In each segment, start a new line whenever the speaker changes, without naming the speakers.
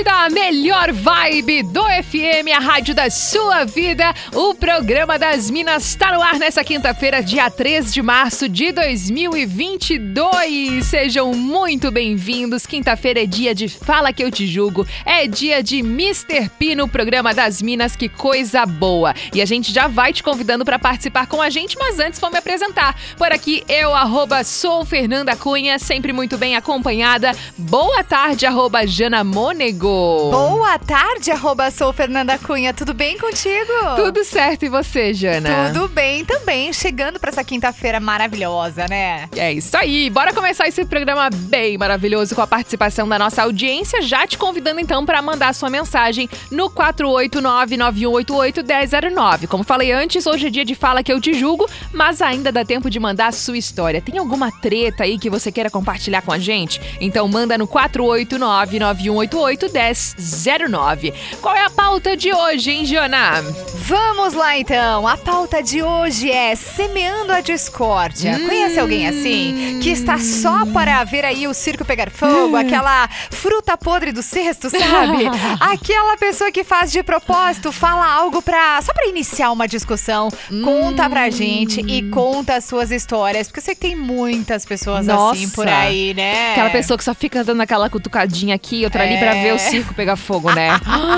Atlântida, a melhor vibe do FM, a rádio da sua vida. O programa das Minas está no ar nessa quinta-feira, dia 3 de março de 2022. Sejam muito bem-vindos. Quinta-feira é dia de Fala Que Eu Te Julgo, é dia de Mr. P no programa das Minas. Que coisa boa! E a gente já vai te convidando para participar com a gente, mas antes vou me apresentar. Por aqui, eu, arroba, sou Fernanda Cunha, sempre muito bem acompanhada. Boa tarde, arroba Jana Mônego.
Boa tarde, arroba sou Fernanda Cunha. Tudo bem contigo?
Tudo certo e você, Jana?
Tudo bem também. Chegando para essa quinta-feira maravilhosa, né?
É isso aí. Bora começar esse programa bem maravilhoso com a participação da nossa audiência. Já te convidando então para mandar sua mensagem no 489-9188-1009. Como falei antes, hoje é dia de fala que eu te julgo, mas ainda dá tempo de mandar a sua história. Tem alguma treta aí que você queira compartilhar com a gente? Então manda no 489 9188 1009. Qual é a pauta de hoje, hein, Jana?
Vamos lá então. A pauta de hoje é semeando a discórdia. Hum. Conhece alguém assim que está só para ver aí o circo pegar fogo, hum. aquela fruta podre do cesto, sabe? aquela pessoa que faz de propósito, fala algo para só para iniciar uma discussão. Hum. Conta pra gente e conta as suas histórias, porque eu sei que tem muitas pessoas
Nossa.
assim por aí, né?
Aquela pessoa que só fica dando aquela cutucadinha aqui, outra é. ali para ver o circo pegar fogo, né?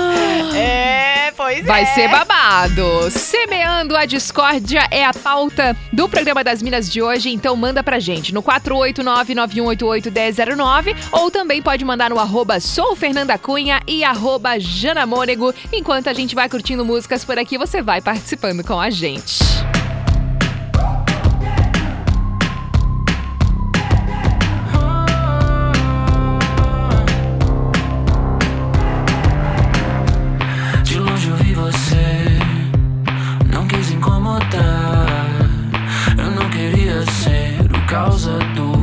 é, pois
Vai
é.
ser babado. Semeando a discórdia é a pauta do programa das Minas de hoje, então manda pra gente no 489-9188-1009 ou também pode mandar no arroba sou Fernanda Cunha e arroba Jana Mônego. Enquanto a gente vai curtindo músicas por aqui, você vai participando com a gente.
Só de te ver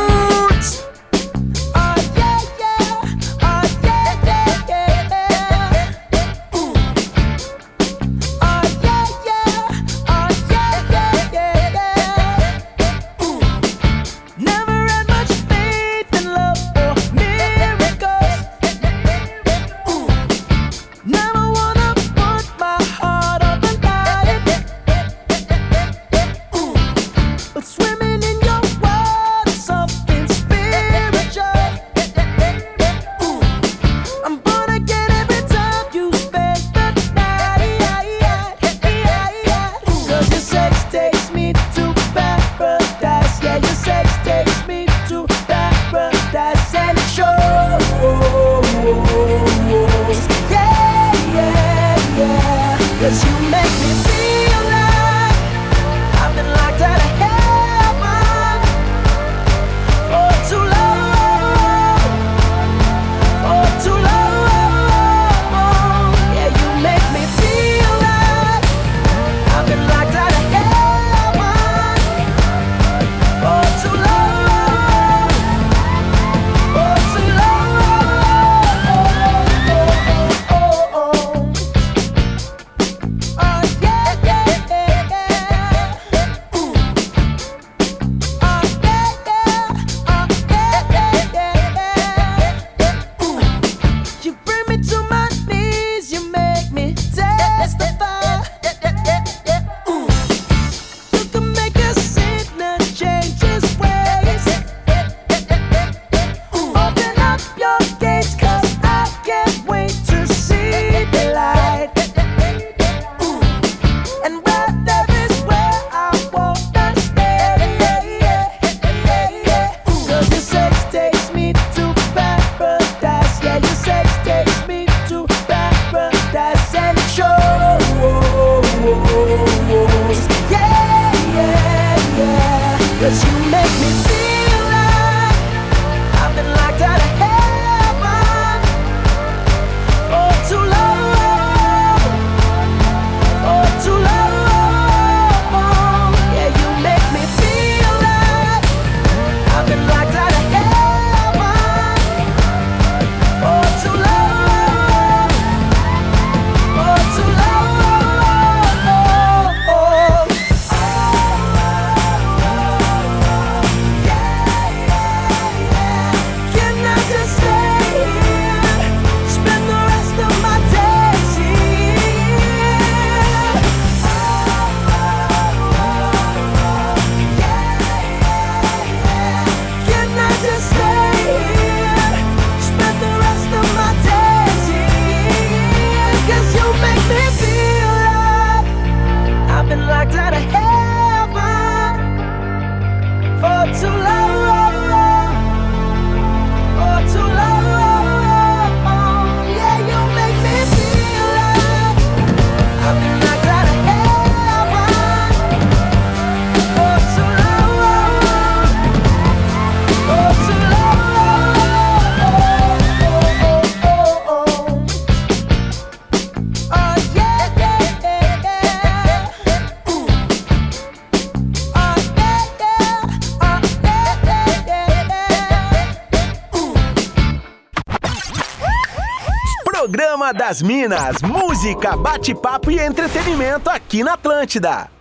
Das Minas, música, bate-papo e entretenimento aqui na Atlântida.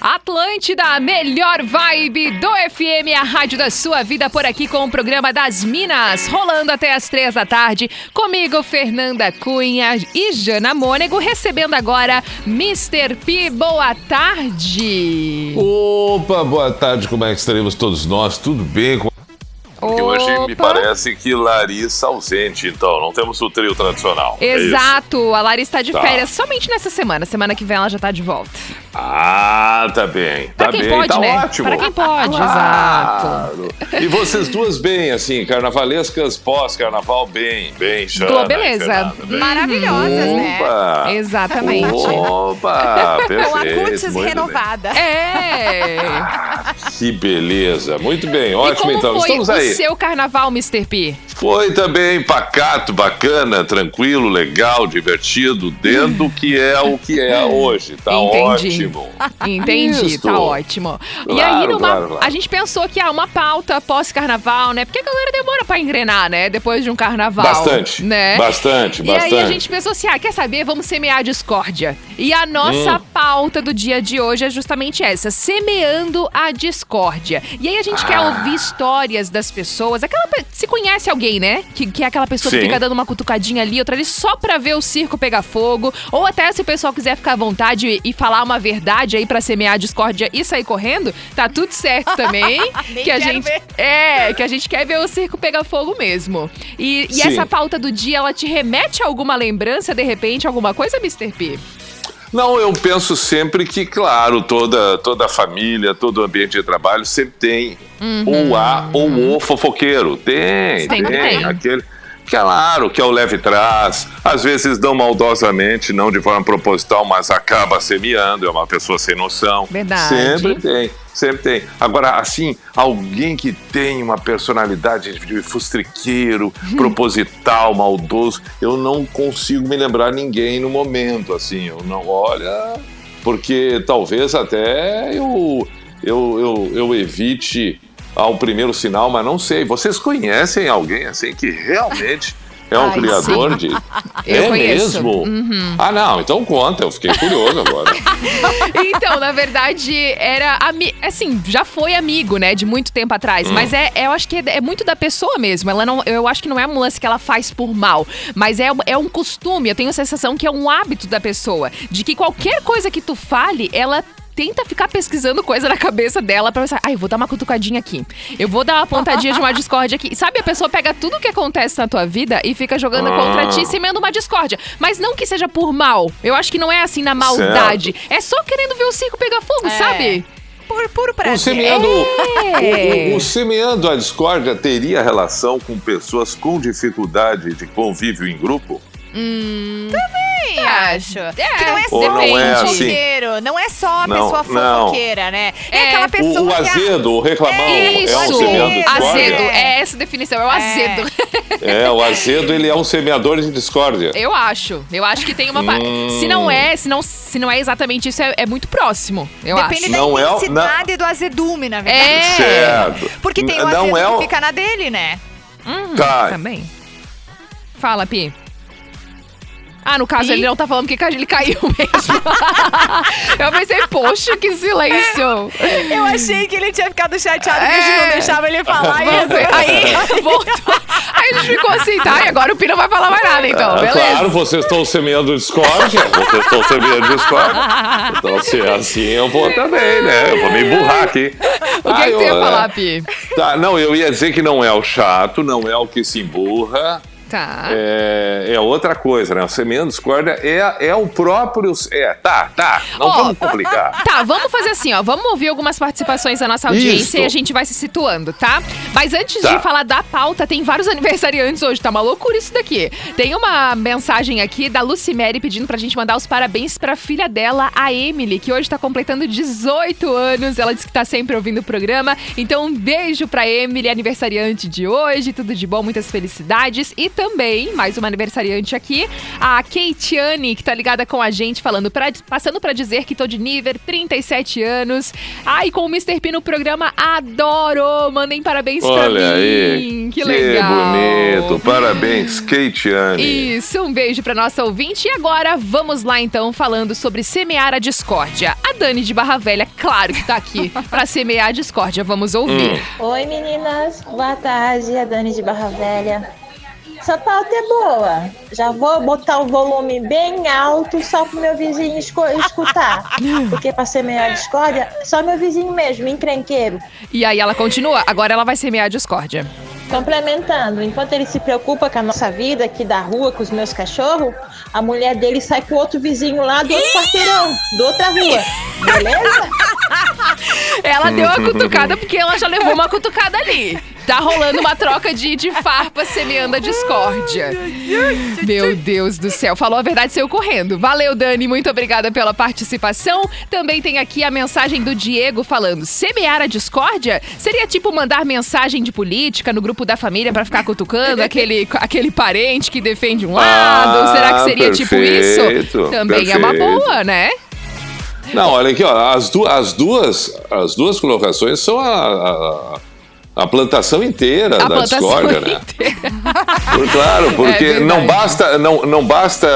Atlântida, a melhor vibe do FM, a rádio da sua vida por aqui com o programa das Minas, rolando até as três da tarde. Comigo, Fernanda Cunha e Jana Mônego, recebendo agora Mr. P. Boa tarde.
Opa, boa tarde, como é que estaremos todos nós? Tudo bem? Hoje me parece que Larissa ausente, então, não temos o trio tradicional. é?
Exato, a Larissa está de
Tá.
férias somente nessa semana. Semana que vem ela já tá de volta.
Ah, tá bem.
Pra
tá bem,
pode,
tá
né?
ótimo.
Pra quem pode, exato.
Claro. E vocês duas bem, assim, carnavalescas pós-carnaval, bem, bem, Jana.
Boa, beleza.
Fernanda, bem.
Maravilhosas, né?
Opa!
Exatamente.
Opa,
Com a
perfeito. muito bem.
renovada.
É.
Que beleza. Muito bem, ótimo então. Estamos
o
aí.
seu carnaval, Mr. P?
Foi também pacato, bacana, tranquilo, legal, divertido, dentro do que é o que é hoje. Tá
Entendi.
ótimo.
Entendi,
Isso.
tá ótimo. e
Claro,
aí, numa-
claro, claro.
a gente pensou que há uma pauta pós-carnaval, né? Porque a galera demora pra engrenar, né? Depois de um carnaval.
Bastante,
Né?
bastante,
E aí a
bastante.
gente pensou assim, ah, quer saber? Vamos semear a discórdia. E a nossa
Hum.
pauta do dia de hoje é justamente essa, semeando a discórdia. E aí a gente quer
Ah.
ouvir histórias das pessoas. Aquela se conhece alguém, né? Que, que é aquela pessoa que
Sim.
fica dando uma cutucadinha ali, outra ali, só pra ver o circo pegar fogo. Ou até se o pessoal quiser ficar à vontade e, e falar uma verdade aí pra semear a discórdia e sair correndo, tá tudo certo também. Que a gente
ver.
é, que a gente quer ver o circo pegar fogo mesmo. E, e essa pauta do dia, ela te remete a alguma lembrança, de repente, alguma coisa, Mr. P?
Não, eu penso sempre que, claro, toda, toda família, todo ambiente de trabalho sempre tem ou a ou o fofoqueiro. Tem,
Sempre
tem.
tem.
Aquele, claro, que é o leve trás. Às vezes não maldosamente, não de forma proposital, mas acaba semeando, é uma pessoa sem noção.
Verdade.
Sempre tem, sempre tem. Agora, assim, alguém que tem uma personalidade de fustriqueiro, proposital, maldoso, eu não consigo me lembrar ninguém no momento, assim, eu não, olha, porque talvez até eu, eu, eu, eu evite ao primeiro sinal, mas não sei. Vocês conhecem alguém assim que realmente é um
Ai,
criador
sim.
de.
Eu
é
conheço. Uhum.
mesmo? Ah, não, então conta, eu fiquei curioso agora.
Então, na verdade, era ami- assim, já foi amigo, né, de muito tempo atrás, mas é, é- eu acho que é, é muito da pessoa mesmo. Ela não, eu acho que não é um lance que ela faz por mal, mas é, é um costume, eu tenho a sensação que é um hábito da pessoa, de que qualquer coisa que tu fale, ela tenta ficar pesquisando coisa na cabeça dela pra pensar, ai, eu vou dar uma cutucadinha aqui. Eu vou dar uma pontadinha de uma discórdia aqui. Sabe, a pessoa pega tudo que acontece na tua vida e fica jogando
Ah.
contra ti, semendo uma discórdia. Mas não que seja por mal. Eu acho que não é assim na maldade. É só querendo ver o circo pegar fogo,
É.
sabe?
Por puro
O
prazer.
semeando,
É.
o, o- o semeando a discórdia teria relação com pessoas com dificuldade de convívio em grupo?
Também acho. que não é só
não é
o
assim?
fofoqueiro, não é só a
Não,
pessoa
não.
fofoqueira, né? É,
É.
aquela
O,
pessoa
o
que a-
azedo, o reclamão, é um
Isso,
semeador de discórdia?
azedo. É essa a definição, é o azedo.
É, o azedo ele é um semeador de discórdia.
Eu acho. Eu acho que tem uma.
Hum.
Se não é, se não, se não é exatamente isso, é, é muito próximo. Eu
Depende
acho.
da
Não é o-
intensidade do azedume, na verdade.
É.
Certo.
Porque tem o azedo
não é
que
o-
fica na dele, né?
Tá,
Também. Fala, Pi. Ah, no caso,
Pi?
ele não tá falando porque ele caiu mesmo. eu pensei, poxa, que silêncio.
Eu achei que ele tinha ficado chateado que a
É.
gente não deixava ele falar isso.
Aí, voltou. Aí a gente ficou assim, tá? E agora o Pi não vai falar mais nada, então.
Ah,
Beleza.
Claro, vocês estão semeando discórdia. Vocês estão semeando discórdia. Então, se é assim, eu vou também, né? Eu vou me emburrar aqui.
O que, que você ia falar, Pi?
Tá, não, eu ia dizer que não é o chato, não é o que se emburra.
Tá.
É, é outra coisa, né? O semeando discórdia é, é o próprio. É, tá, tá. Não
Ó,
vamos complicar.
Tá, vamos fazer assim, ó. Vamos ouvir algumas participações da nossa audiência
Isso.
e a gente vai se situando, tá? Mas antes
Tá.
de falar da pauta, tem vários aniversariantes hoje, tá uma loucura isso daqui. Tem uma mensagem aqui da Lucimere pedindo pra gente mandar os parabéns pra filha dela, a Emily, que hoje tá completando 18 anos. Ela disse que tá sempre ouvindo o programa. Então, um beijo pra Emily, aniversariante de hoje. Tudo de bom, muitas felicidades. E também, mais uma aniversariante aqui, a Keitiane, que tá ligada com a gente, falando pra, passando pra dizer que tô de nível 37 anos. Ai, com o Mr. P no programa, adoro! Mandem parabéns pra
Olha
mim.
aí.
Que legal.
bonito. Parabéns, Keitiane.
Isso, um beijo pra nossa ouvinte. E agora, vamos lá então, falando sobre semear a discórdia. A Dani de Barra Velha, claro que tá aqui pra semear a discórdia. Vamos ouvir.
Oi meninas, boa tarde, a Dani de Barra Velha. Essa pauta é boa. Já vou botar o volume bem alto só pro meu vizinho escutar. Porque pra semear discórdia, só meu vizinho mesmo, encrenqueiro.
E aí ela continua, agora ela vai semear a discórdia.
Complementando, enquanto ele se preocupa com a nossa vida aqui da rua, com os meus cachorros, a mulher dele sai com outro vizinho lá do outro quarteirão, da outra rua. Beleza?
Ela deu a cutucada porque ela já levou uma cutucada ali. Tá rolando uma troca de, de farpas semeando a discórdia. Meu Deus do céu. Falou a verdade, saiu correndo. Valeu, Dani. Muito obrigada pela participação. Também tem aqui a mensagem do Diego falando: semear a discórdia seria tipo mandar mensagem de política no grupo da família pra ficar cutucando aquele, aquele parente que defende um lado.
Ah,
Será que seria tipo isso?
perfeito,
Também é uma
perfeito.
boa, né?
Não, olha aqui, ó, as, du as, duas, as duas colocações são a, a, a plantação inteira
A
da
plantação
discórdia, né?
inteira.
Por- Claro, porque
É
não basta, não, não basta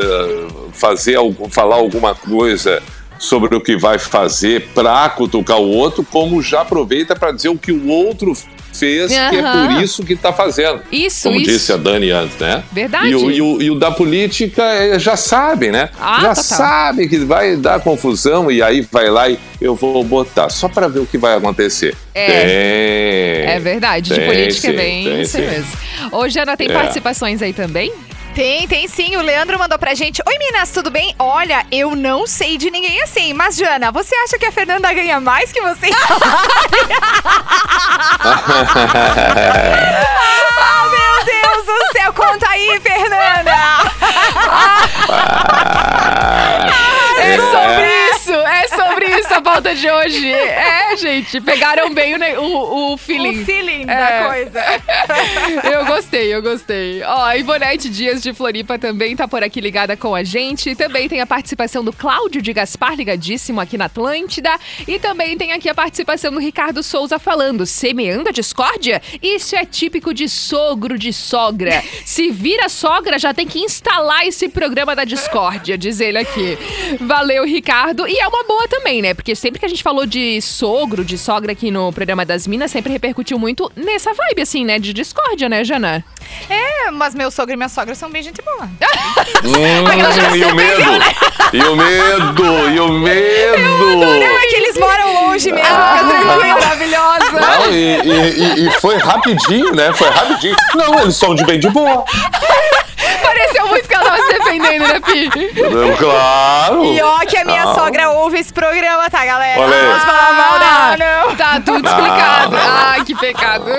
eh, fazer, falar alguma coisa sobre o que vai fazer para cutucar o outro, como já aproveita para dizer o que o outro fez, que é por isso que está fazendo.
Isso,
Como
isso.
disse a Dani antes, né?
Verdade.
E o, e o- e o da política é, já sabe, né?
Ah,
já
total.
sabe que vai dar confusão e aí vai lá e eu vou botar, só para ver o que vai acontecer.
É.
Tem.
É verdade, de
Tem
política é bem isso mesmo. Ô, Jana, tem
É.
participações aí também?
Tem, tem sim. O Leandro mandou pra gente. Oi, Minas, tudo bem? Olha, eu não sei de ninguém assim. Mas, Jana, você acha que a Fernanda ganha mais que você? ah, meu Deus do céu. Conta aí, Fernanda.
É sobre isso, é sobre a pauta de hoje. É, gente, pegaram bem o, o, o feeling.
O feeling
É.
da coisa.
Eu gostei, eu gostei. Ó, a Ivonete Dias de Floripa também tá por aqui ligada com a gente. Também tem a participação do Cláudio de Gaspar, ligadíssimo aqui na Atlântida. E também tem aqui a participação do Ricardo Souza falando: semeando a discórdia? Isso é típico de sogro de sogra. Se vira sogra, já tem que instalar esse programa da discórdia, diz ele aqui. Valeu, Ricardo. E é uma boa também, né? Porque sempre que a gente falou de sogro, de sogra aqui no programa das Minas, sempre repercutiu muito nessa vibe, assim, né? De discórdia, né, Jana?
É, mas meu sogro e minha sogra são bem gente boa.
Hum, e o medo? E o medo? E o medo?
Não, é que eles moram longe mesmo,
Ah.
tranquilo. Maravilhosa.
Não, e- e- e foi rapidinho, né? Foi rapidinho. Não, eles são de bem de boa.
Pareceu muito que ela tava se defendendo, né, Pi?
Claro.
E ó, que a minha
Não.
sogra ouve esse programa, tá, galera?
Olha aí.
Não vamos falar mal, não, não.
Tá tudo explicado. Ai, que pecado.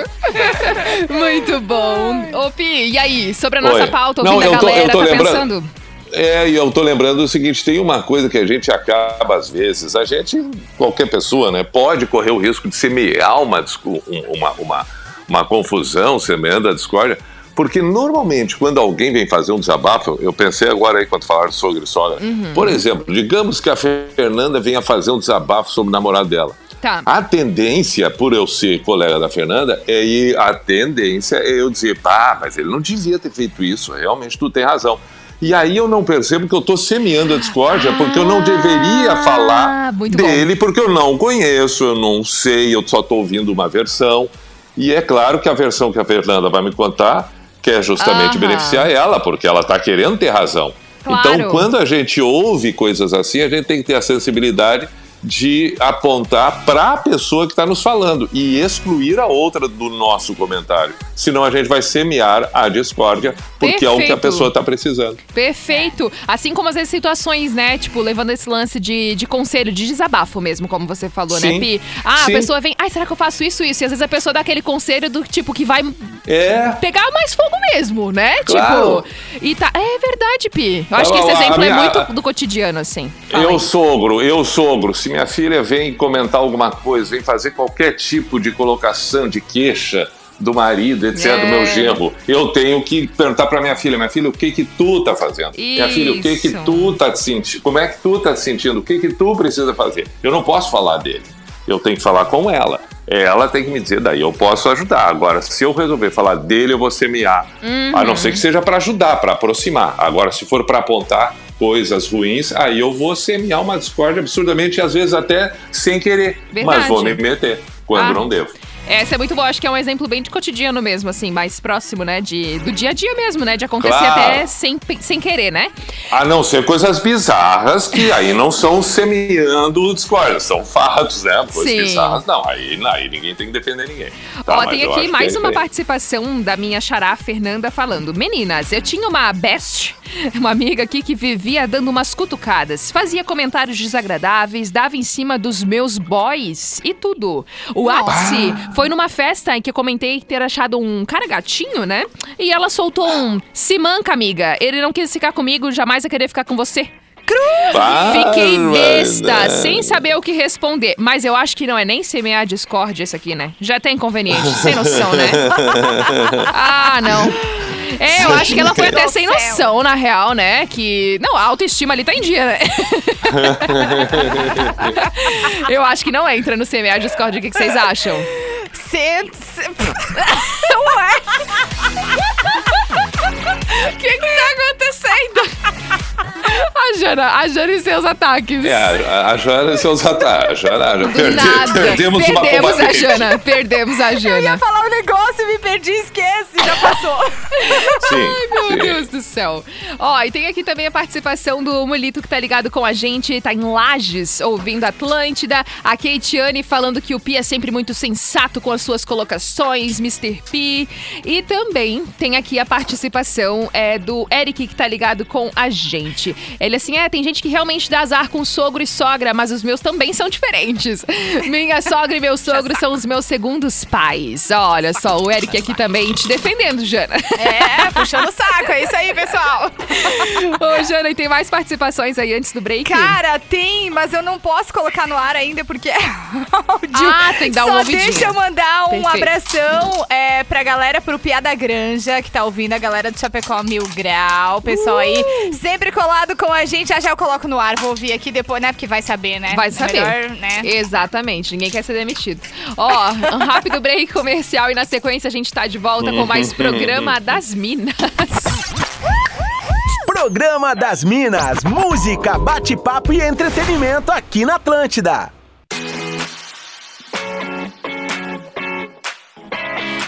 Muito bom. Ô, Pi, e aí? Sobre a nossa
Oi.
pauta,
Não,
ouvindo a
eu tô- eu
galera,
tô
tá
lembrando-
pensando?
É, e eu tô lembrando o seguinte, tem uma coisa que a gente acaba às vezes, a gente, qualquer pessoa, né, pode correr o risco de semear uma, discu- um- uma, uma, uma confusão, semeando a discórdia, porque normalmente quando alguém vem fazer um desabafo, eu pensei agora aí quando falaram sobre sogra, por exemplo, digamos que a Fernanda venha fazer um desabafo sobre o namorado dela.
Tá.
A tendência, por eu ser colega da Fernanda, é ir, a tendência é eu dizer, pá, mas ele não devia ter feito isso, realmente tu tem razão. E aí eu não percebo que eu tô semeando a discórdia, porque eu não deveria falar
Ah, muito bom.
dele, porque eu não conheço, eu não sei, eu só tô ouvindo uma versão. E é claro que a versão que a Fernanda vai me contar quer justamente
Aham.
beneficiar ela, porque ela tá querendo ter razão.
Claro.
Então, quando a gente ouve coisas assim, a gente tem que ter a sensibilidade de apontar para a pessoa que está nos falando e excluir a outra do nosso comentário. Senão a gente vai semear a discórdia, porque é o que a
Perfeito.
pessoa está precisando.
Perfeito. Assim como às vezes situações, né? Tipo, levando esse lance de, de conselho, de desabafo mesmo, como você falou, né,
Sim.
Pi? Ah,
Sim.
a pessoa vem, ai, será que eu faço isso, isso? E às vezes a pessoa dá aquele conselho do tipo que vai
É.
pegar mais fogo mesmo, né?
Claro.
Tipo, e tá. É verdade, Pi. Eu acho
A-
que esse exemplo
minha-
é muito do cotidiano, assim. Fala
Eu
aí.
sogro, eu sogro, se minha filha vem comentar alguma coisa, vem fazer qualquer tipo de colocação de queixa do marido, etc,
É.
do meu genro, eu tenho que perguntar para minha filha, minha filha, o que que tu tá fazendo? Minha filha, o que que
Isso.
tu tá te sentindo? Como é que tu tá te sentindo? O que que tu precisa fazer? Eu não posso falar dele. Eu tenho que falar com ela. Ela tem que me dizer, daí eu posso ajudar. Agora, se eu resolver falar dele, eu vou semear. A não ser que seja para ajudar, para aproximar. Agora, se for para apontar coisas ruins, aí eu vou semear uma discórdia absurdamente, às vezes até sem querer.
Verdade.
Mas vou me meter quando
Ah.
não devo.
Essa é muito boa, acho que é um exemplo bem de cotidiano mesmo, assim, mais próximo, né? De, do dia a dia mesmo, né? De acontecer
Claro.
até sem, sem querer, né?
A não ser coisas bizarras que aí não são semeando discórdia, são fatos, né? Coisas
Sim.
bizarras, não. Aí, aí ninguém tem que defender ninguém. Tá,
Ó, tem aqui
acho
mais
é
uma participação da minha xará Fernanda falando: Meninas, eu tinha uma best Uma amiga aqui que vivia dando umas cutucadas, fazia comentários desagradáveis, dava em cima dos meus boys e tudo. O ápice foi numa festa em que eu comentei ter achado um cara gatinho, né? E ela soltou um: Se manca, amiga. Ele não quis ficar comigo, jamais vai querer ficar com você. Fiquei besta, sem saber o que responder. Mas eu acho que não é nem semear discórdia esse aqui, né? Já tá inconveniente, sem noção, né? ah, não. É, eu acho que ela foi até sem noção, na real, né? Que. Não, a autoestima ali tá em dia, né? eu acho que não entra no semear discórdia. O que, que vocês acham?
Cê-
O que, que tá acontecendo? A Jana, a Jana e seus ataques.
É, a, a Joana e seus ataques. Joana,
Do
perde-
nada.
Perdemos, uma
Perdemos a. Jana. Perdemos a
Eu ia
Jana.
falar um negócio, me perdi, esquece, já passou.
Sim,
Meu
sim.
Deus do céu. Ó, e tem aqui também a participação do Mulito que tá ligado com a gente, tá em Lages, ouvindo Atlântida. A Keitiane falando que o Pi é sempre muito sensato com as suas colocações, Mr. Pi. E também tem aqui a participação é, do Eric que tá ligado com a gente. Ele assim, é, tem gente que realmente dá azar com sogro e sogra, mas os meus também são diferentes. Minha sogra e meu sogro são os meus segundos pais. Olha só, o Eric aqui também te defendendo, Jana.
É, puxando o saco, é isso aí, pessoal.
Ô, Jana, e tem mais participações aí antes do break?
Cara, tem, mas eu não posso colocar no ar ainda porque é áudio.
Ah, tem que dar um
Só
ouvidinho.
deixa eu mandar um
Perfeito.
abração é, pra galera, pro Piada Granja, que tá ouvindo, a galera do Chapecó Mil Grau, pessoal aí,
Uh!
sempre colado com a gente. Já já eu coloco no ar, vou ouvir aqui depois, né? Porque vai saber, né?
Vai saber.
Melhor, né?
Exatamente, ninguém quer ser demitido. Ó, um rápido break comercial e na sequência a gente tá de volta com mais programa das Minas.
Programa das Minas, música, bate-papo e entretenimento aqui na Atlântida.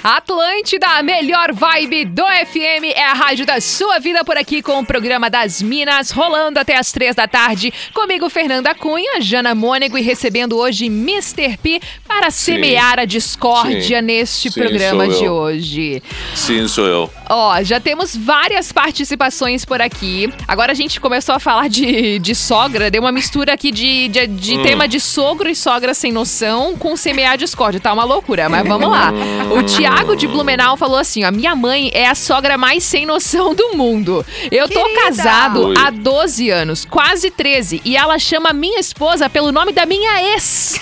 Atlântida, a melhor vibe do FM, é a rádio da sua vida por aqui com o programa das Minas, rolando até as três da tarde. Comigo, Fernanda Cunha, Jana Mônego e recebendo hoje Mr. P para semear a discórdia
Sim.
neste
Sim,
programa de
eu.
hoje.
Sim, sou eu.
Ó, já temos várias participações por aqui. Agora a gente começou a falar de, de sogra, deu uma mistura aqui de, de, de
Hum.
tema de sogro e sogra sem noção com semear discórdia. Tá uma loucura, mas vamos lá. O Tiago de Blumenau falou assim: ó, minha mãe é a sogra mais sem noção do mundo. Eu tô
Querida!
casado
Oi.
há 12 anos, quase 13, e ela chama minha esposa pelo nome da minha ex.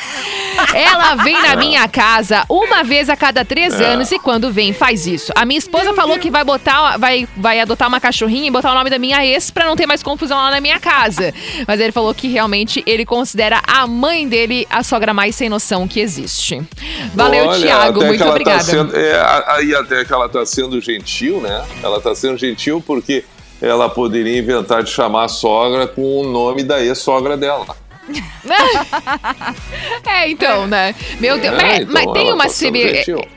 Ela vem na minha casa uma vez a cada três
É.
anos e quando vem faz isso. A minha esposa falou que vai botar, vai, vai adotar uma cachorrinha e botar o nome da minha ex pra não ter mais confusão lá na minha casa. Mas ele falou que realmente ele considera a mãe dele a sogra mais sem noção que existe. Valeu,
Olha,
Tiago. Muito
ela
obrigada.
Tá sendo, é, aí até que ela tá sendo gentil, né? Ela tá sendo gentil porque ela poderia inventar de chamar a sogra com o nome da ex-sogra dela.
É, então, né? Meu Deus.
É,
mas,
então,
mas tem uma seme...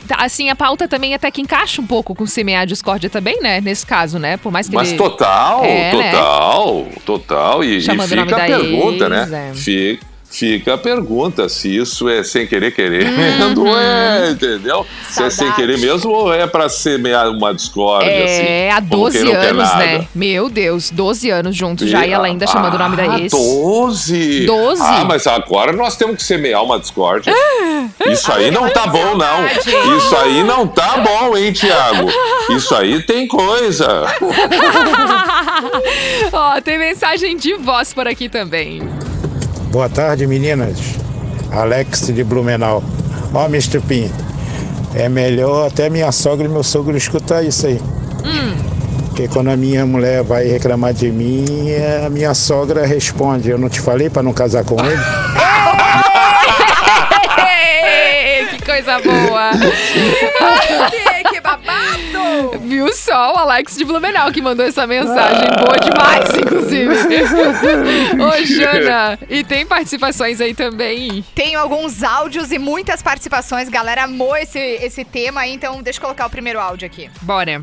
tá, Assim, a pauta também até que encaixa um pouco com semear discórdia também, né? Nesse caso, né? Por mais que
Mas
ele...
total,
É, né?
total, total. E, e
Chamando o nome
fica a
da
pergunta,
ex,
né?
é.
Fica, fica a pergunta se isso é sem querer querendo,
Uhum.
é, entendeu? Se é sem
Saudade.
querer mesmo ou é pra semear uma discórdia, assim.
É, há
como
12
quem não quer
anos, né? Meu Deus, 12 anos juntos já e ela ainda chamando o nome da
Ah,
ex.
12?
12?
Ah, mas agora nós temos que semear uma discórdia. Isso aí não tá bom, não.
saudade.
Isso aí não tá bom, hein, Tiago? Isso aí tem coisa.
Ó, tem mensagem de voz por aqui também.
Boa tarde, meninas. Alex de Blumenau. Ó, Mr. Pin, é melhor até minha sogra e meu sogro escutar isso aí. Porque quando a minha mulher vai reclamar de mim, a minha sogra responde: Eu não te falei para não casar com ele?
Ei, que coisa boa!
que babado!
Viu só o Alex de Blumenau que mandou essa mensagem. Boa demais, inclusive. Ô, Jana, e tem participações aí também.
Tenho alguns áudios e muitas participações. Galera amou esse, esse tema então deixa eu colocar o primeiro áudio aqui.
Bora.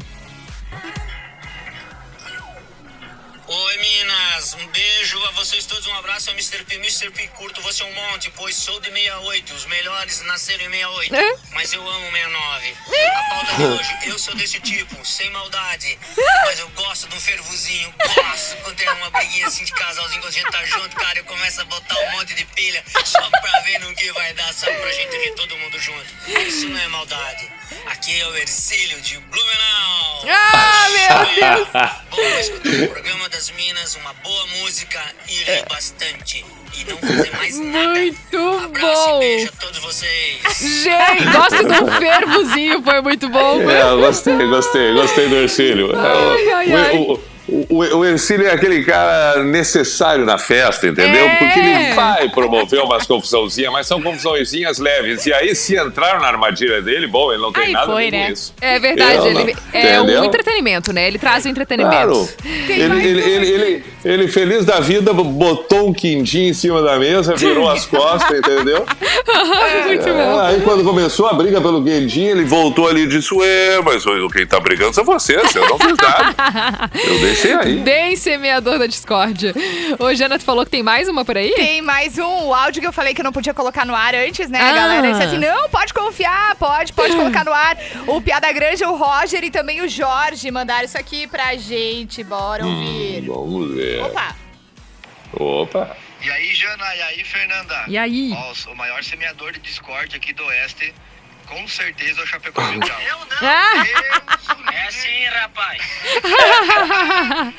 Oi, Minas. Um beijo a vocês todos. Um abraço ao Mr. P. Mr. P, curto você um monte, pois sou de 68. Os melhores nasceram em 68.
É?
Mas eu amo 69. A pauta de hoje. Eu sou desse tipo, sem maldade. Mas eu gosto de um fervozinho. Gosto quando tem uma briguinha assim de casalzinho, quando a gente tá junto, cara. Eu começo a botar um monte de pilha só pra ver no que vai dar, só pra gente rir todo mundo junto. Isso não é maldade. Aqui é o Ercílio de Blumenau.
Ah, meu Deus!
Bom escutar o programa das Minas, uma boa música e rir bastante. E não fazer mais nada.
Muito
Abraço
bom!
e beijo a todos vocês.
Gente, gosto do fervozinho, foi muito bom.
É, gostei, gostei, gostei do Ercílio.
Ai, ai, ai.
O, o, o, o Ercílio é aquele cara necessário na festa, entendeu?
É.
Porque ele vai promover umas confusãozinhas, mas são confusãozinhas leves. E aí, se entraram na armadilha dele, bom, ele não tem
Aí
nada
foi,
a ver
né?
com isso.
É verdade, ele é um
Entendeu?
entretenimento, né? Ele traz o entretenimento.
Claro. Ele, ele, ele, feliz da vida, botou um quindim em cima da mesa, virou as costas, entendeu?
muito
É,
bom.
aí quando começou a briga pelo quindim, ele voltou ali e disse: Ué, mas quem tá brigando são vocês, eu não fiz nada. Eu deixei aí.
Bem semeador da discórdia. Ô, Jana, tu falou que tem mais uma por aí?
Tem mais um o áudio que eu falei que eu não podia colocar no ar antes, né?
Ah.
A galera disse assim: não, pode confiar, pode, pode colocar no ar. O Piada Grande, o Roger e também o Jorge mandaram isso aqui pra gente. Bora ouvir.
Vamos ver.
Opa!
Opa.
E aí, Jana, e aí, Fernanda?
E aí?
Ó, o maior semeador de Discord aqui do Oeste, com certeza é o Chapecó Mil Grau.
Eu não.
Ah!
É assim, rapaz.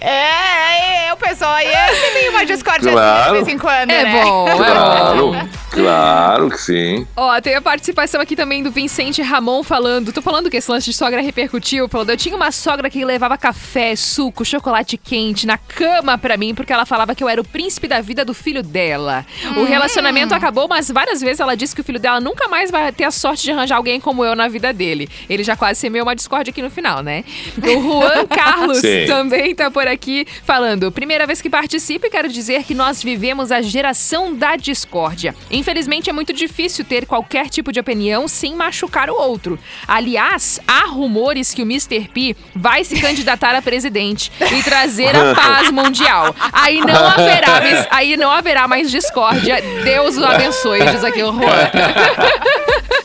É, é, é, o pessoal aí é assim, meio uma discórdia
Claro.
de vez em quando,
É
né?
bom, é bom.
Claro, claro que sim.
Ó, tem a participação aqui também do Vicente Ramon falando. Tô falando que esse lance de sogra repercutiu. Falando, eu tinha uma sogra que levava café, suco, chocolate quente na cama pra mim, porque ela falava que eu era o príncipe da vida do filho dela. O relacionamento acabou, mas várias vezes ela disse que o filho dela nunca mais vai ter a sorte de arranjar alguém como eu na vida dele. Ele já quase semeou uma discórdia aqui no final, né? O Juan Carlos
Sim.
também tá por aqui falando. Primeira vez que participo e quero dizer que nós vivemos a geração da discórdia. Infelizmente é muito difícil ter qualquer tipo de opinião sem machucar o outro. Aliás, há rumores que o Mr. P vai se candidatar a presidente e trazer a paz mundial. Aí não haverá, mais- aí não haverá mais discórdia. Deus o abençoe, diz aqui o Juan.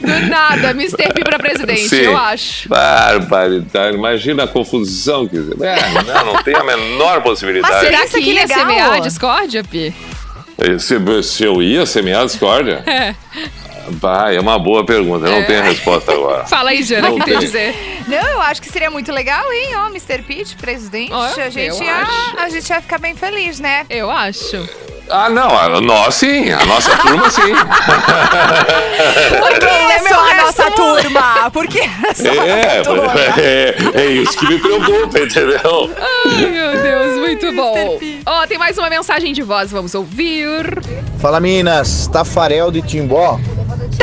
Do nada, Mr. P pra presidente,
Sim.
eu acho.
Barbaridade. Imagina a confusão que. É, não, não tem a menor possibilidade.
Mas será
Isso
que
que
ia
legal.
semear a discórdia, Pi?
Se, se eu ia semear a discórdia?
É.
Vai, é uma boa pergunta. Eu não
É.
tenho a resposta agora.
Fala aí, Jana, o
Não
que tem a dizer?
Não, eu acho que seria muito legal, hein, ó, Mr. Pete, presidente.
Ó,
a, gente ia,
acho.
a gente ia ficar bem feliz, né?
Eu acho.
Ah, não, a nós sim, a nossa turma sim.
Por que é só a nossa turma? Por que é só a
É,
nossa turma?
é, é isso que me preocupa, entendeu?
Ai, meu Deus, muito bom. Ó, tem mais uma mensagem de voz, vamos ouvir.
Fala meninas, Tafarel de Timbó.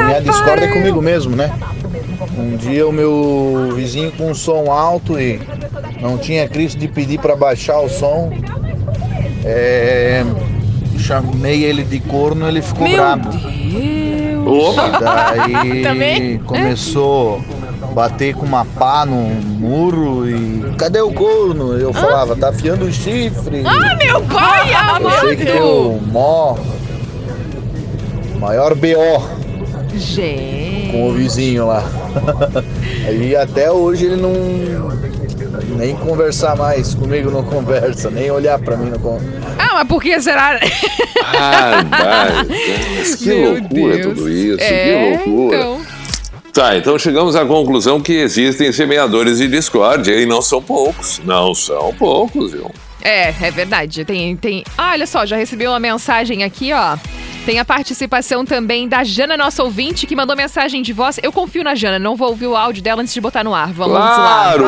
Minha discorda é comigo mesmo, né? Um dia o meu vizinho com um som alto e não tinha Cristo de pedir para baixar o som. É, chamei ele de corno, ele ficou bravo.
Opa!
Daí
Também?
começou a bater com uma pá no muro e. Cadê o corno? Eu falava, tá afiando o chifre.
Ah, meu pai
Eu sei que deu mó. Maior BO
Gente.
com o vizinho lá. Aí até hoje ele não. Nem conversar mais comigo não conversa, nem olhar pra mim não conversa.
Mas por que será?
Ah, mas que
Meu
loucura
Deus.
tudo isso,
É,
que loucura.
então.
Tá, então chegamos à conclusão que existem semeadores de discórdia e não são poucos. Não são poucos, viu?
É, é verdade. Tem, tem. Ah, olha só, já recebi uma mensagem aqui, ó. Tem a participação também da Jana, nossa ouvinte, que mandou mensagem de voz. Eu confio na Jana, não vou ouvir o áudio dela antes de botar no ar. Vamos lá.
Claro!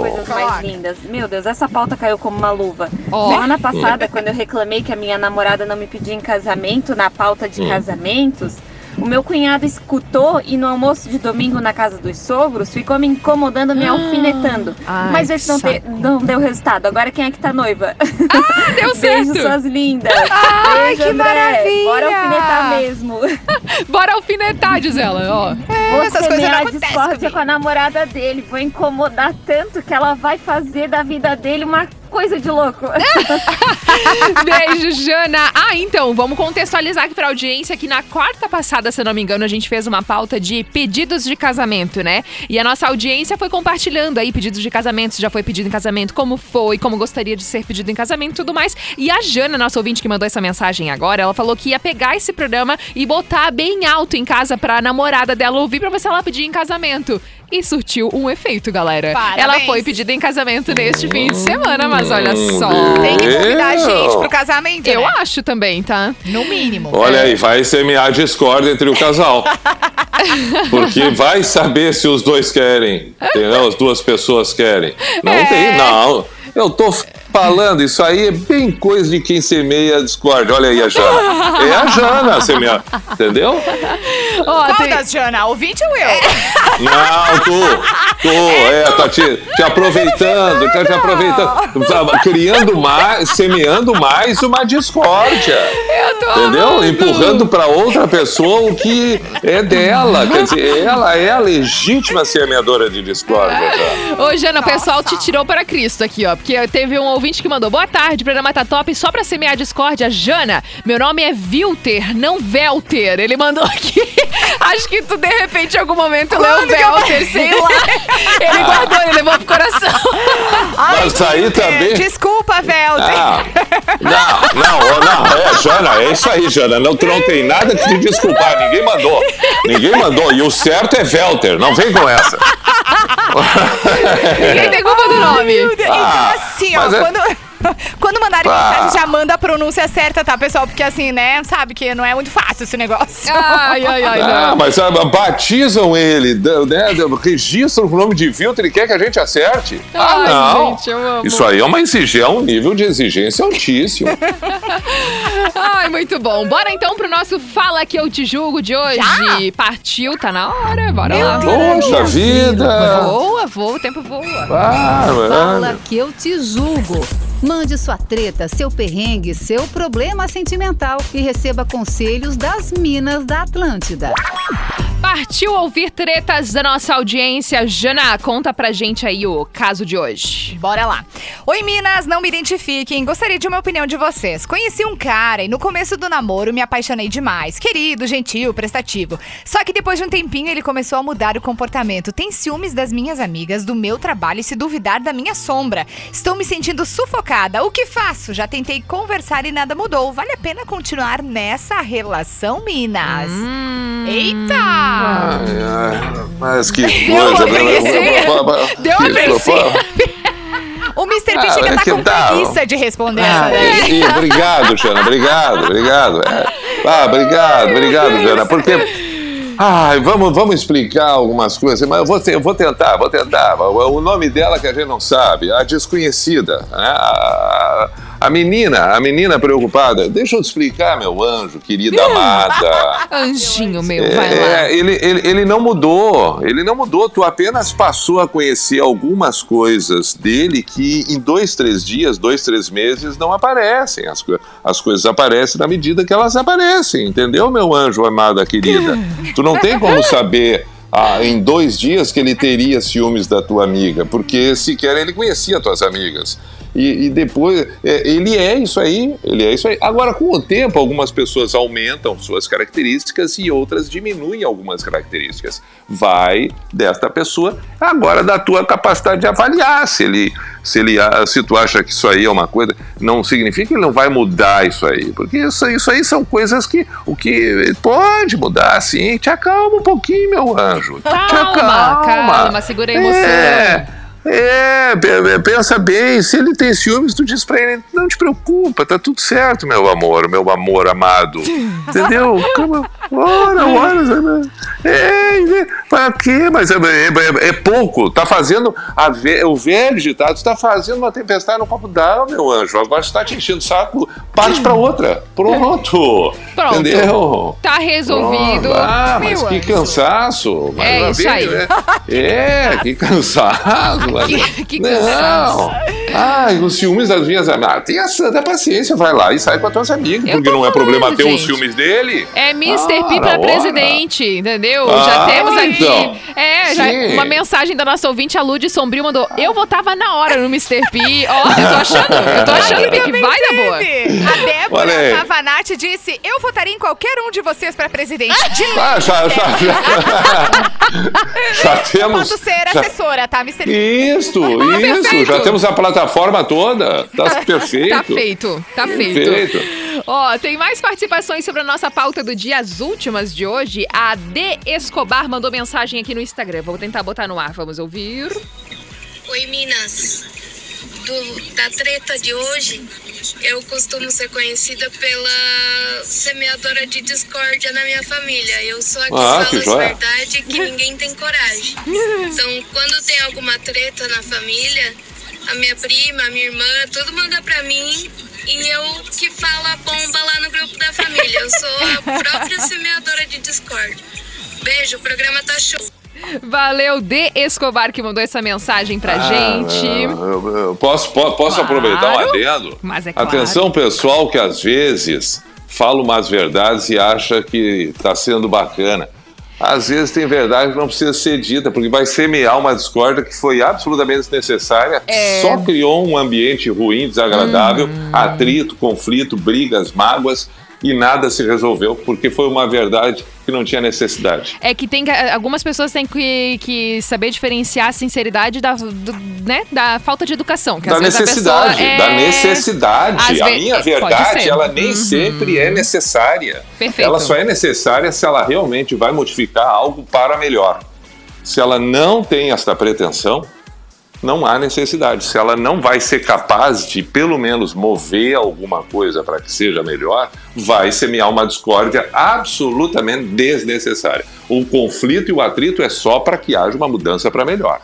Coisas mais lindas. Meu Deus, essa pauta caiu como uma luva.
Ó.
Semana passada, quando eu reclamei que a minha namorada não me pedia em casamento, na pauta de
Hum.
casamentos, o meu cunhado escutou e no almoço de domingo na casa dos sogros ficou me incomodando, me alfinetando.
Ai,
Mas esse não, te- não deu resultado. Agora quem é que tá noiva?
Ah, deu certo!
Beijo, suas lindas.
Ai,
Beijo,
que
André.
maravilha!
Bora alfinetar mesmo.
Bora alfinetar, diz ela, ó.
Vou
essas coisas não acontecem
com a namorada dele. Vou incomodar tanto que ela vai fazer da vida dele uma coisa de louco.
Beijo, Jana. Ah, então, vamos contextualizar aqui pra audiência que na quarta passada, se eu não me engano, a gente fez uma pauta de pedidos de casamento, né? E a nossa audiência foi compartilhando aí pedidos de casamento, se já foi pedido em casamento, como foi, como gostaria de ser pedido em casamento e tudo mais. E a Jana, nossa ouvinte que mandou essa mensagem agora, ela falou que ia pegar esse programa e botar bem alto em casa pra namorada dela ouvir pra ver se ela pedia em casamento. E surtiu um efeito, galera.
Parabéns.
Ela foi pedida em casamento neste fim de semana, mas olha só.
Tem que convidar a gente pro casamento,
Eu
né?
acho também, tá?
No mínimo.
Olha aí, vai semear discórdia entre o casal. Porque vai saber se os dois querem, entendeu? As duas pessoas querem. Não
É.
tem, não. Eu tô falando, isso aí é bem coisa de quem semeia discórdia. Olha aí a Jana. É a Jana semear, entendeu?
Ó,
Qual
tem-
das, Jana? Ouvinte ou eu?
Não, tu, tu, é, tá te, te aproveitando, tá te aproveitando, tá criando mais, semeando mais uma discórdia.
Eu tô
Entendeu?
amando.
Empurrando pra outra pessoa o que é dela. Quer dizer, ela é a legítima semeadora de discórdia.
Ô, Jana, o pessoal te tirou para Cristo aqui, ó. Porque teve um ouvinte que mandou boa tarde, o programa tá top, só pra semear discórdia. Jana, meu nome é Vilter, não Velter. Ele mandou aqui. Acho que tu, de repente, em algum momento, leu
Quando que eu-
Velter, sei lá. Ele guardou, ele levou pro coração.
Mas aí também.
Desculpa, Velder.
Ah, não, não, não, é, Jana, é isso aí, Jana. Não, tu não tem nada que te desculpar. Ninguém mandou. Ninguém mandou. E o certo é Velter. Não vem com essa.
Ninguém tem culpa do nome.
Então,
Ah,
assim, ó,
mas é-
quando. Mandarem
Ah.
mensagem, já manda a pronúncia certa, tá, pessoal? Porque assim, né, sabe que não é muito fácil esse negócio.
Ai, ai, ai,
Ah,
não.
mas ah, batizam ele, né, registram o nome de Vilter e quer que a gente acerte. Ah,
Ai,
não.
gente, eu amo.
Isso aí é uma exigência, é um nível de exigência altíssimo.
Ai, muito bom. Bora então pro nosso Fala Que Eu Te Julgo de hoje. Partiu, tá na hora, bora lá.
Poxa vida!
Voa, voa, o tempo voa.
Ah,
Fala
mano.
que eu te julgo. Mande sua treta, seu perrengue, seu problema sentimental e receba conselhos das Minas da Atlântida.
Partiu ouvir tretas da nossa audiência. Jana, conta pra gente aí o caso de hoje.
Bora lá. Oi, Minas, não me identifiquem. Gostaria de uma opinião de vocês. Conheci um cara e no começo do namoro me apaixonei demais. Querido, gentil, prestativo. Só que depois de um tempinho ele começou a mudar o comportamento. Tem ciúmes das minhas amigas, do meu trabalho e se duvidar da minha sombra. Estou me sentindo sufocada. O que faço? Já tentei conversar e nada mudou. Vale a pena continuar nessa relação, Minas? Eita!
Ai, ai, mas que
Deu
coisa.
uma preguiça. Deu uma preguiça. O Mr. P
Ah,
chega
é
tá
que
com
dá.
preguiça de responder
Ah,
essa daí.
e- e obrigado, Jana. Obrigado, obrigado. É. Ah, obrigado, obrigado, Jana. Porque. Ai, vamos, vamos explicar algumas coisas, mas eu vou, eu vou tentar, vou tentar. O o nome dela que a gente não sabe, a desconhecida, né? a, a menina, a menina preocupada. Deixa eu te explicar, meu anjo, querida amada.
Anjinho meu, vai lá.
É, ele, ele, ele não mudou, ele não mudou, tu apenas passou a conhecer algumas coisas dele que em dois, três dias, dois, três meses não aparecem. As, as coisas aparecem na medida que elas aparecem, entendeu, meu anjo amada querida? Tu não tem como saber ah, em dois dias que ele teria ciúmes da tua amiga, porque sequer ele conhecia tuas amigas. E, e depois, é, ele é isso aí, ele é isso aí. Agora, com o tempo, algumas pessoas aumentam suas características e outras diminuem algumas características. Vai desta pessoa, agora da tua capacidade de avaliar se ele, se ele, ah, se tu acha que isso aí é uma coisa, não significa que ele não vai mudar isso aí, porque isso, isso aí são coisas que o que pode mudar, sim. Te acalma um pouquinho, meu anjo. Te
Calma, calma, segura a emoção.
É. É, pe- pensa bem, se ele tem ciúmes, tu diz pra ele, não te preocupa, tá tudo certo, meu amor, meu amor amado. Entendeu? Calma, ora, ora, sabe? É, é, pra quê? Mas é, é- é pouco, tá fazendo, a ve- o velho ditado, tá fazendo uma tempestade no copo d'água, meu anjo, agora você tá te enchendo o saco, parte pra outra, pronto.
Pronto.
Entendeu?
Tá resolvido.
Pronto. Ah, mas
Meu
que
anjo.
cansaço. Mas
É
uma
isso
vez,
aí.
né? É, que cansaço. Mas-
Que
não,
cansaço.
Ah, os ciúmes das minhas amigas. Ah, tenha santa paciência, vai lá e sai com as tuas amigas.
Eu
Porque não é problema
falando,
ter os
gente.
ciúmes dele.
É Mr.
Ah,
P pra
ora.
presidente, entendeu?
Ah,
já temos aqui.
então.
É, já- uma mensagem da nossa ouvinte, a Lud Sombrio, mandou: Eu votava na hora no Mr. P. Ó, eu tô achando, eu tô achando que
Também
vai dar boa.
A Débora. Pavanati disse: Eu votaria em qualquer um de vocês pra presidente. De
Ah, já, já, já. já temos.
Posso ser
já-
assessora, tá, Mr. P?
Isso,
Ah,
isso. Já temos a plataforma toda. Tá perfeito.
Tá feito, tá feito.
Perfeito.
Ó, tem mais participações sobre a nossa pauta do dia, as últimas de hoje. A D. Escobar mandou mensagem aqui no Instagram. Vou tentar botar no ar, vamos ouvir.
Oi, Minas. Do- da treta de hoje, eu costumo ser conhecida pela semeadora de discórdia na minha família. Eu sou a que
Ah, que
fala a verdade que ninguém tem coragem. Então, quando tem alguma treta na família, a minha prima, a minha irmã, tudo manda pra mim e eu que falo a bomba lá no grupo da família. Eu sou a própria semeadora de discórdia. Beijo, o programa tá show.
Valeu, D. Escobar, que mandou essa mensagem pra
Ah,
gente.
eu- eu Posso, po- posso
Claro.
aproveitar um adendo?
Mas é claro.
Atenção, pessoal, que às vezes fala umas verdades e acha que está sendo bacana. Às vezes tem verdade que não precisa ser dita, porque vai semear uma discórdia que foi absolutamente desnecessária,
É.
só criou um ambiente ruim, desagradável,
Uhum.
atrito, conflito, brigas, mágoas, e nada se resolveu, porque foi uma verdade que não tinha necessidade.
É que tem algumas pessoas têm que, que saber diferenciar a sinceridade da, do- né, da falta de educação. Que
da necessidade,
é-
da necessidade. A minha
é,
verdade, ela nem
Uhum.
sempre é necessária.
Perfeito.
Ela só é necessária se ela realmente vai modificar algo para melhor. Se ela não tem esta pretensão, não há necessidade. Se ela não vai ser capaz de, pelo menos, mover alguma coisa para que seja melhor, vai semear uma discórdia absolutamente desnecessária. O conflito e o atrito é só para que haja uma mudança para melhor.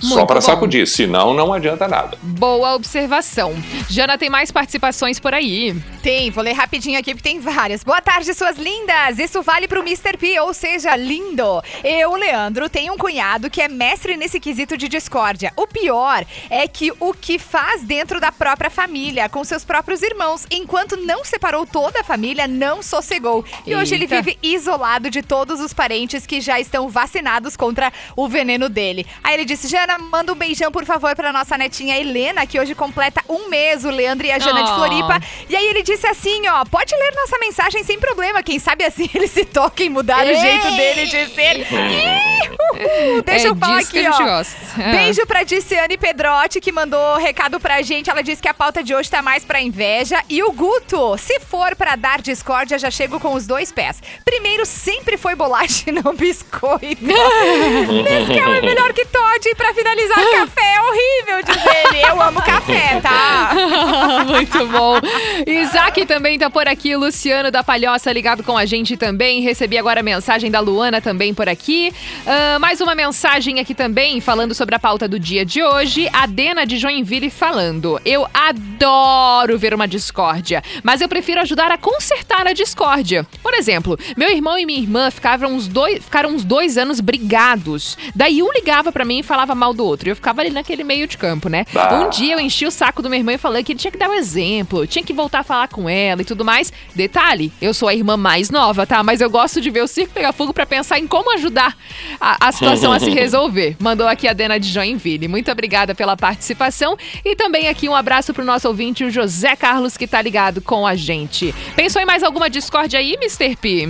Só
Muito
para
bom.
sacudir, senão não adianta nada.
Boa observação. Jana, tem mais participações por aí.
Tem, vou ler rapidinho aqui porque tem várias. Boa tarde, suas lindas! Isso vale pro Mr. P, ou seja, lindo. Eu, Leandro, tenho um cunhado que é mestre nesse quesito de discórdia. O pior é que o que faz dentro da própria família, com seus próprios irmãos, enquanto não separou toda a família, não sossegou. E hoje ele
Eita.
vive isolado de todos os parentes que já estão vacinados contra o veneno dele. Aí ele disse: Jana, manda um beijão, por favor, pra nossa netinha Helena, que hoje completa um mês, o Leandro e a Jana de
Oh.
Floripa. E aí ele disse assim, ó, pode ler nossa mensagem sem problema. Quem sabe assim ele se toca em mudar o jeito dele de ser. Ih, Deixa
É
eu falar aqui, ó.
Ah.
Beijo pra Diciane Pedrotti, que mandou recado pra gente. Ela disse que a pauta de hoje tá mais pra inveja. E o Guto, se for pra dar discórdia, já chego com os dois pés. Primeiro, sempre foi bolacha e não biscoito. Nescau é melhor que Todd. E pra finalizar, café é horrível, diz ele. Eu amo café, tá?
Muito bom. Isaac também tá por aqui. Luciano da Palhoça ligado com a gente também. Recebi agora a mensagem da Luana também por aqui. Ah, mais uma mensagem aqui também falando sobre a pauta do dia de hoje. A Dena de Joinville falando. Eu adoro ver uma discórdia, mas eu prefiro ajudar a consertar a discórdia. Por exemplo, meu irmão e minha irmã ficavam uns dois, ficaram uns dois anos brigados. Daí um ligava pra mim e falava mal do outro. E eu ficava ali naquele meio de campo, né? Um dia eu enchi o saco do meu irmão e falei que ele tinha que dar o exemplo, tinha que voltar a falar com ela e tudo mais. Detalhe, eu sou a irmã mais nova, tá? Mas eu gosto de ver o circo pegar fogo pra pensar em como ajudar a, a situação a se resolver. Mandou aqui a Dena de Joinville. Muito obrigada pela participação e também aqui um abraço pro nosso ouvinte, o José Carlos, que tá ligado com a gente. Pensou em mais alguma discórdia aí, Mr. P?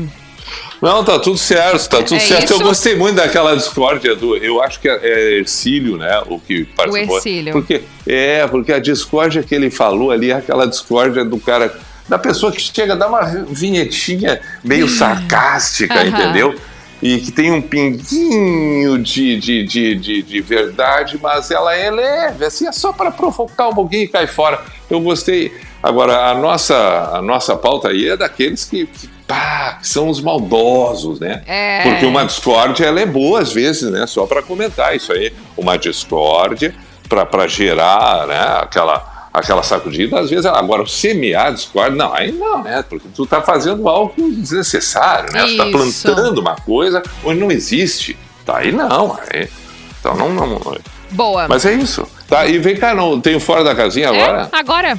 Não, tá tudo certo, tá tudo
É
certo. Eu
isso?
gostei muito daquela discórdia do. Eu acho que é, é Ercílio, né? O que participou.
Ercílio.
Porque, é, porque a discórdia que ele falou ali é aquela discórdia do cara. Da pessoa que chega a dar uma vinhetinha meio sarcástica,
Aham.
entendeu? E que tem um pinguinho de, de, de, de, de verdade, mas ela é leve, assim, é só para provocar um pouquinho e cai fora. Eu gostei. Agora, a nossa, a nossa pauta aí é daqueles que, que, pá, são os maldosos, né?
É.
Porque uma discórdia, ela é boa às vezes, né? Só para comentar isso aí. Uma discórdia para gerar né? aquela, aquela sacudida, às vezes. Agora, semear discórdia, não, aí não, né? Porque tu tá fazendo algo desnecessário, né? Tu tá
Isso.
plantando uma coisa onde não existe. Tá aí não, aí... Então não, não.
Boa.
Mas é isso. Tá, e vem cá, não tem o fora da casinha
É,
agora?
agora.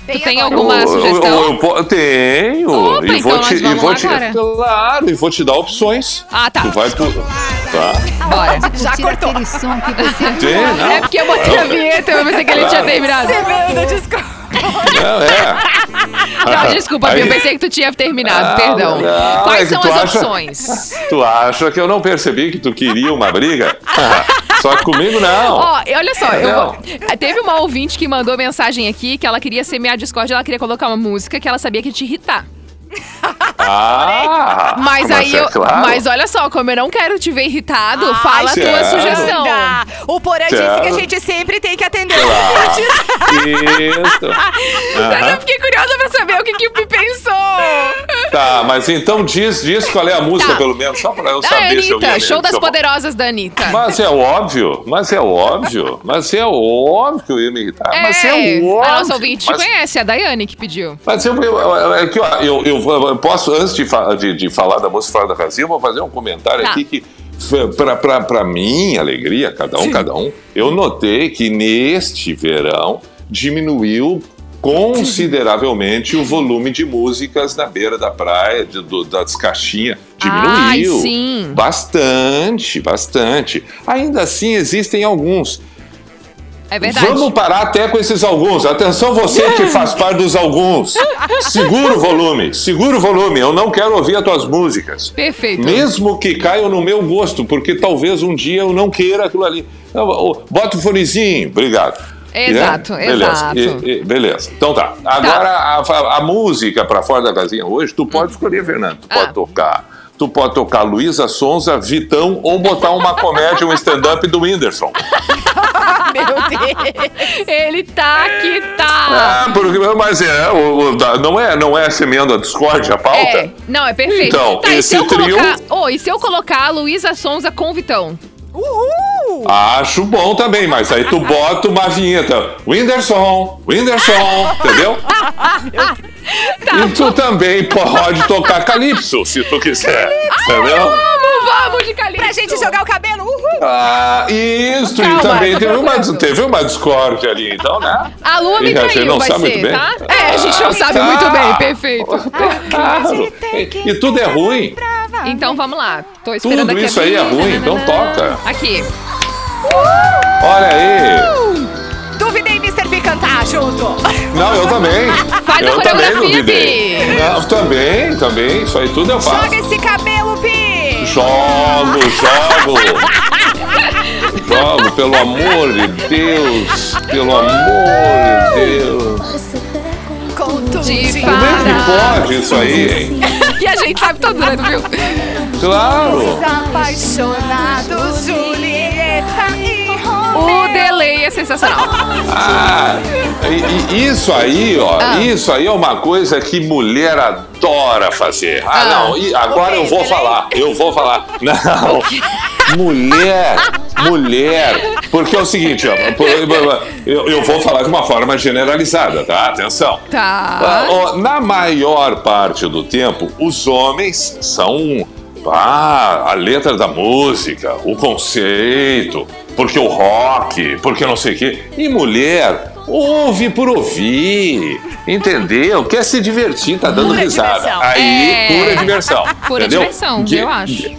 Uhum. Tu
Tem
tem
agora.
alguma
Eu- eu-
sugestão?
eu po- tenho.
Opa,
e vou
então
te,
nós
e vou
lá
te,
agora.
claro, e vou te dar opções.
Ah, tá.
Tu vai por, tá?
Bora.
Já cortou.
som que você
Tem, não.
É porque eu botei a vinheta, eu pensei que ele tinha terminado.
Semendo Discord.
Não, é.
Não, desculpa,
Aí-
eu pensei que tu tinha terminado,
Não,
perdão.
não,
Quais
é
são as
acha-
opções?
Tu acha que eu não percebi que tu queria uma briga? Só que comigo não.
Ó, olha só, vou- teve uma ouvinte que mandou mensagem aqui que ela queria semear Discord, ela queria colocar uma música que ela sabia que ia te irritar.
Ah!
Mas, aí
é
eu.
claro.
Mas olha só, como eu não quero te ver irritado, fala a tua sugestão.
Anda. O Porã disse que a gente sempre tem que atender os
Claro.
ouvintes.
Isso.
Mas
Aham.
eu fiquei curiosa pra saber o que que o Pi pensou.
Tá, mas então diz, diz qual é a música,
Tá.
pelo menos, só pra eu
Da
saber se eu
Anitta, show das
eu-
poderosas da Anitta.
Mas é óbvio, mas é óbvio, mas é óbvio que eu ia me irritar. mas é óbvio.
a nossa ouvinte te
mas,
conhece, a Daiane que pediu.
mas eu, eu, é que, ó, eu, eu, eu posso, antes de, de, de falar da música fora da casinha, eu vou fazer um comentário
Tá.
aqui que, pra minha alegria, cada um, cada um, eu notei que neste verão diminuiu consideravelmente o volume de músicas na beira da praia, de- do- das caixinhas. Diminuiu.
Ai, sim.
Bastante, bastante. Ainda assim, existem alguns.
É verdade.
Vamos parar até com esses alguns. Atenção, você que faz parte dos alguns. Segura o volume, segura o volume. Eu não quero ouvir as tuas músicas.
Perfeito.
Mesmo que caiam no meu gosto, porque talvez um dia eu não queira aquilo ali. Bota o fonezinho, obrigado.
Exato,
beleza.
exato.
E- e- beleza. Então tá. Agora a, a- a música pra fora da casinha hoje, tu pode escolher, Fernando. Tu
Ah.
pode tocar. Tu pode tocar Luísa Sonza, Vitão ou botar uma comédia, um stand-up do Whindersson.
Meu Deus.
Ele tá que tá.
Ah, porque, mas é, o- o- da- não é, não é semeando a discórdia a pauta?
É, não, é perfeito.
Então,
tá, e
esse
se eu
trio-
colocar. Ô, e se eu colocar a Luísa Sonza com Vitão?
Uhul.
Acho bom também, mas aí tu bota uma vinheta. Whindersson, Whindersson, entendeu?
Tá
e tu também pode tocar Calypso, se tu quiser, entendeu?
Vamos, vamos de Calypso.
Pra gente jogar o cabelo. Uhul.
Ah, isso,
Calma,
e também teve uma, teve uma discórdia ali, então, né?
A lua me
a gente
traiu,
não
vai
sabe
ser,
muito bem.
tá? É, a gente não sabe
tá.
muito bem, perfeito.
Claro, e, e tudo é ruim,
Então vamos lá. Tô esperando
tudo
aqui a
isso aí é ruim, então toca.
Aqui.
Olha aí.
Duvidei Mr. P cantar junto.
Não, eu também.
Faz a
eu também
coreografia,
duvidei.
Pi.
Não, também, também. Isso aí tudo eu faço.
Joga esse cabelo, Pi.
Jogo, jogo. Jogo, pelo amor de Deus. Pelo amor de Deus.
Com tudo.
De
Como é que pode isso aí, hein?
E a gente sabe todo, né, viu?
Claro.
Apaixonados, Julieta e
O delay é sensacional.
Ah, e- e isso aí, ó,
Ah.
isso aí é uma coisa que mulher adora fazer. Ah,
Ah.
não, e agora eu vou falar, eu vou falar. Não, mulher, mulher, porque é o seguinte, ó, eu, eu vou falar de uma forma generalizada, tá? Atenção. Ah,
Tá.
ó, Na maior parte do tempo, os homens são ah, a letra da música, o conceito, porque o rock, porque não sei o quê. E mulher, ouve por ouvir, entendeu? Quer se divertir, tá dando
Pura
risada.
diversão.
Aí,
É.
pura diversão.
Pura
entendeu?
diversão, eu acho.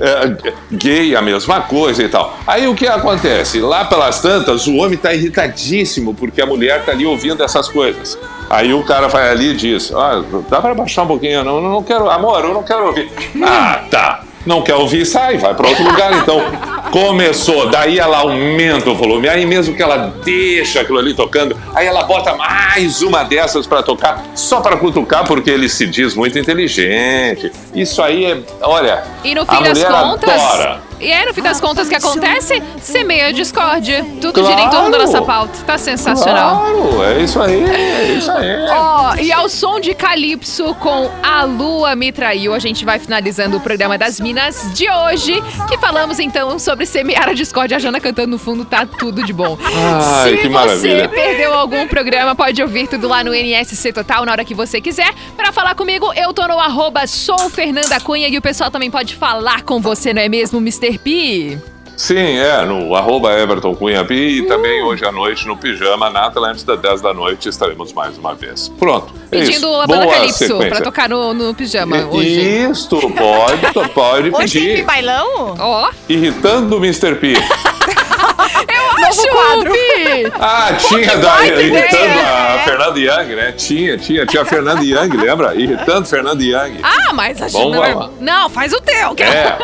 É, gay a mesma coisa e tal. Aí o que acontece? Lá pelas tantas, o homem tá irritadíssimo porque a mulher tá ali ouvindo essas coisas. Aí o cara vai ali e diz: ah, dá pra baixar um pouquinho? Não, não quero, amor, eu não quero ouvir. Ah, tá. Não quer ouvir, sai, vai pra outro lugar. Então, começou, daí ela aumenta o volume, aí mesmo que ela deixa aquilo ali tocando, aí ela bota mais uma dessas pra tocar, só pra cutucar, porque ele se diz muito inteligente. Isso aí é, olha,
E no
a
fim das
mulher
contas.
adora.
E é no fim das contas o que acontece? Semeia discórdia. Tudo
Claro.
gira em torno da nossa pauta. Tá sensacional.
Claro, é isso aí, é isso aí.
Ó, e ao som de Calypso com A Lua Me Traiu, a gente vai finalizando o programa das Minas de hoje, que falamos então sobre semear a discórdia. A Jana cantando no fundo, tá tudo de bom.
Ai,
Se
que
você
maravilha.
perdeu algum programa, pode ouvir tudo lá no NSC Total na hora que você quiser. Pra falar comigo, eu tô no arroba sou Fernanda Cunha e o pessoal também pode falar com você, não é mesmo, Mr. P?
Sim, é, no arroba Everton Cunha Pi e também hoje à noite no Pijama, na Atlântida, 10 da noite, estaremos mais uma vez. Pronto. é
Pedindo
isso.
a banda
Boa
Calypso
sequência.
pra tocar no, no pijama
I-
hoje.
Isto, pode, pode
Hoje tem
pedir.
bailão?
Ó,
Irritando o Mr. P.
Novo quadro.
Ah, tinha da, irritando a
é.
Fernanda Young, né? Tinha, tinha, tinha a Fernanda Young, lembra? Irritando Fernanda Young.
Ah, mas a
Vamos.
Não, faz o teu. que-
É,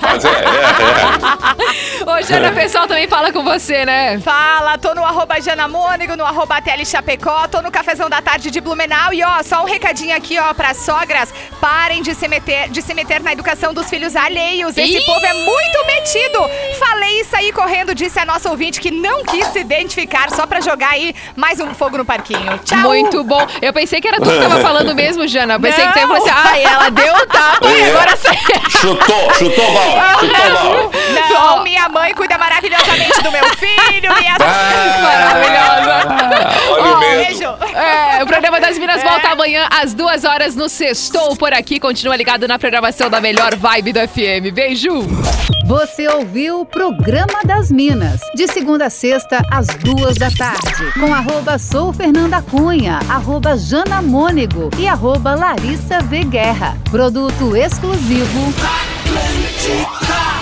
mas é, é,
Ô, Jana, o pessoal também fala com você, né?
Fala, tô no arroba Jana Mônigo, no arroba Tele Chapecó, tô no cafezão da tarde de Blumenau e ó, só um recadinho aqui, ó, pras sogras, parem de se meter, de se meter na educação dos filhos alheios. Esse
Ih!
povo é muito metido. Falei isso aí correndo, disse a nossa ouvinte que não quis se identificar só pra jogar aí mais um fogo no parquinho. Tchau.
Muito bom. Eu pensei que era tu que tava falando mesmo, Jana. Eu pensei que tu ia falar assim,
Não.
ai, ela deu o tapa e
É.
agora sai.
é. Chutou, chutou bola, chutou a bola.
Não, minha mãe cuida maravilhosamente do meu filho e as...
Maravilhosa.
Ah, olha
Ó,
o
beijo.
É, o programa das Minas
É.
volta amanhã às duas horas no Sextou por aqui. Continua ligado na programação da melhor vibe do FM. Beijo!
Você ouviu o Programa das Minas, de segunda a sexta, às duas da tarde, com arroba Sou Fernanda Cunha, arroba Jana Mônego e arroba Larissa V. Guerra. Produto exclusivo.
Atlântica.